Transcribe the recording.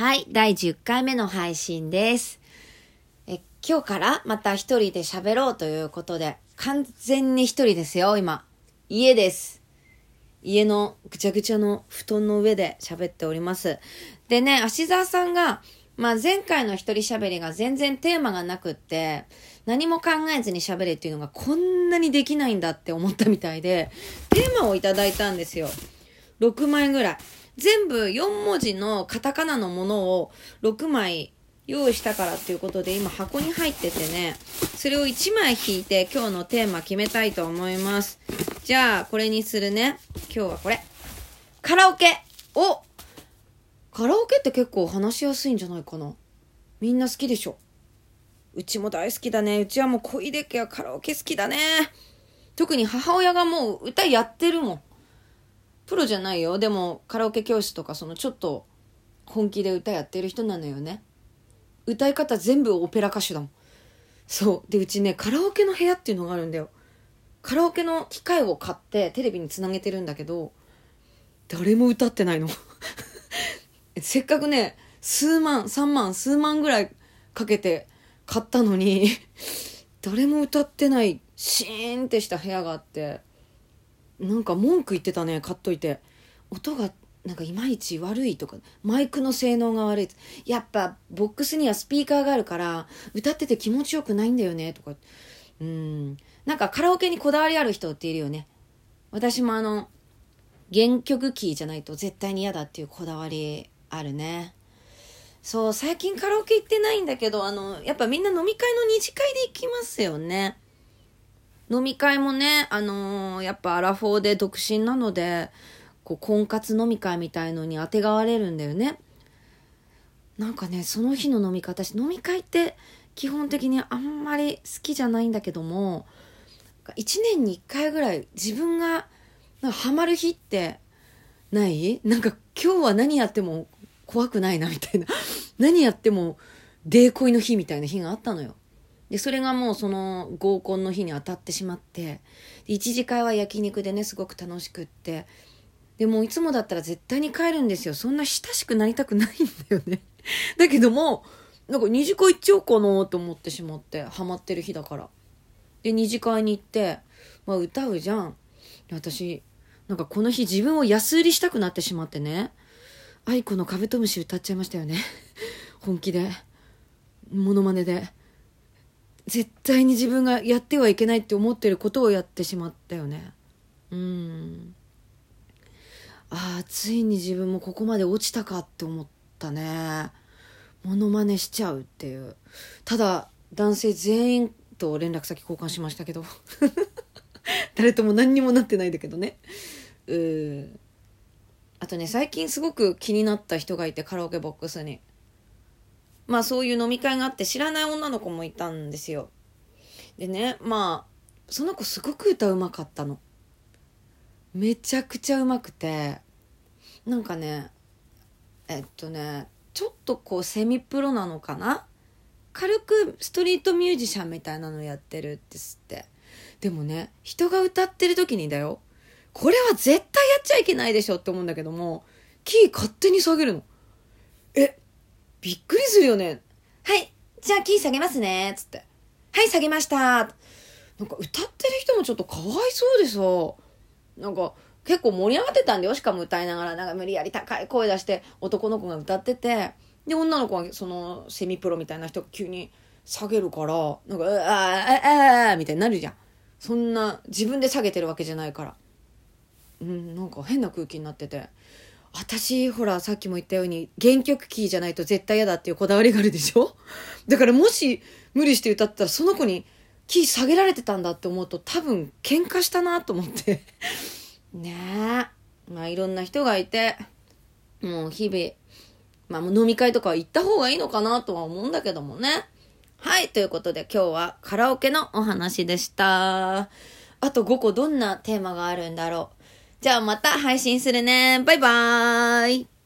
はい、第10回目の配信です。え、今日からまた一人で喋ろうということで、完全に一人ですよ、今。家です。家のぐちゃぐちゃの布団の上で喋っております。でね、芦沢さんが、まあ前回の一人喋りが全然テーマがなくって、何も考えずに喋れっていうのがこんなにできないんだって思ったみたいで、テーマをいただいたんですよ。6枚ぐらい。全部4文字のカタカナのものを6枚用意したからっていうことで今箱に入っててね、それを1枚引いて今日のテーマ決めたいと思います。じゃあ、これにするね。今日はこれ。カラオケおカラオケって結構話しやすいんじゃないかな。みんな好きでしょ。うちも大好きだね。うちはもう小出家はカラオケ好きだね。特に母親がもう歌やってるもん。プロじゃないよ。でもカラオケ教室とかそのちょっと本気で歌やってる人なのよね。歌い方全部オペラ歌手だもん。そう。で、うちね、カラオケの部屋っていうのがあるんだよ。カラオケの機械を買ってテレビにつなげてるんだけど、誰も歌ってないの。せっかくね、数万、三万、数万ぐらいかけて買ったのに、誰も歌ってない、シーンってした部屋があって、なんか文句言ってたね、買っといて。音がなんかいまいち悪いとか、マイクの性能が悪い。やっぱボックスにはスピーカーがあるから、歌ってて気持ちよくないんだよね、とか。うん。なんかカラオケにこだわりある人っているよね。私もあの、原曲キーじゃないと絶対に嫌だっていうこだわりあるね。そう、最近カラオケ行ってないんだけど、あの、やっぱみんな飲み会の二次会で行きますよね。飲み会もね、あのーやっぱアラフォーで独身なので、こう、婚活飲み会みたいのに当てがわれるんだよね。なんかね、その日の飲み方し、飲み会って基本的にあんまり好きじゃないんだけども、一年に一回ぐらい自分がハマる日ってない？なんか今日は何やっても怖くないなみたいな。何やってもデー恋の日みたいな日があったのよ。で、それがもうその合コンの日に当たってしまって、で一次会は焼肉でね、すごく楽しくって、でもいつもだったら絶対に帰るんですよ。そんな親しくなりたくないんだよね。だけども、なんか二次会行っちゃおうかなと思ってしまって、ハマってる日だから。で、二次会に行って、まあ歌うじゃん。私、なんかこの日自分を安売りしたくなってしまってね。愛子のカブトムシ歌っちゃいましたよね。本気で。モノマネで。絶対に自分がやってはいけないって思ってることをやってしまったよね。うん。ああ、ついに自分もここまで落ちたかって思ったね。モノマネしちゃうっていう。ただ、男性全員と連絡先交換しましたけど。誰とも何にもなってないんだけどね。うーあとね、最近すごく気になった人がいて、カラオケボックスに。まあそういう飲み会があって知らない女の子もいたんですよ。でね、まあ、その子すごく歌うまかったの。めちゃくちゃうまくて、なんかね、えっとね、ちょっとこうセミプロなのかな？軽くストリートミュージシャンみたいなのやってるですって。でもね、人が歌ってる時にだよ。これは絶対やっちゃいけないでしょって思うんだけども、キー勝手に下げるの。え、びっくりするよね。はい、じゃあキー下げますね、つって。はい、下げました。なんか歌ってる人もちょっとかわいそうでさ、なんか結構盛り上がってたんだよ。しかも歌いながら、なんか無理やり高い声出して男の子が歌ってて、で、女の子はそのセミプロみたいな人が急に下げるから、なんか、うわあ、ああ、みたいになるじゃん。そんな自分で下げてるわけじゃないから。うん、なんか変な空気になってて。私、ほら、さっきも言ったように、原曲キーじゃないと絶対嫌だっていうこだわりがあるでしょ？だからもし無理して歌ったらその子にキー下げられてたんだって思うと多分喧嘩したなと思って。ねえ。まあいろんな人がいて、もう日々、まあもう飲み会とかは行った方がいいのかなとは思うんだけどもね。はい、ということで今日はカラオケのお話でした。あと5個どんなテーマがあるんだろう？じゃあまた配信するね。バイバーイ。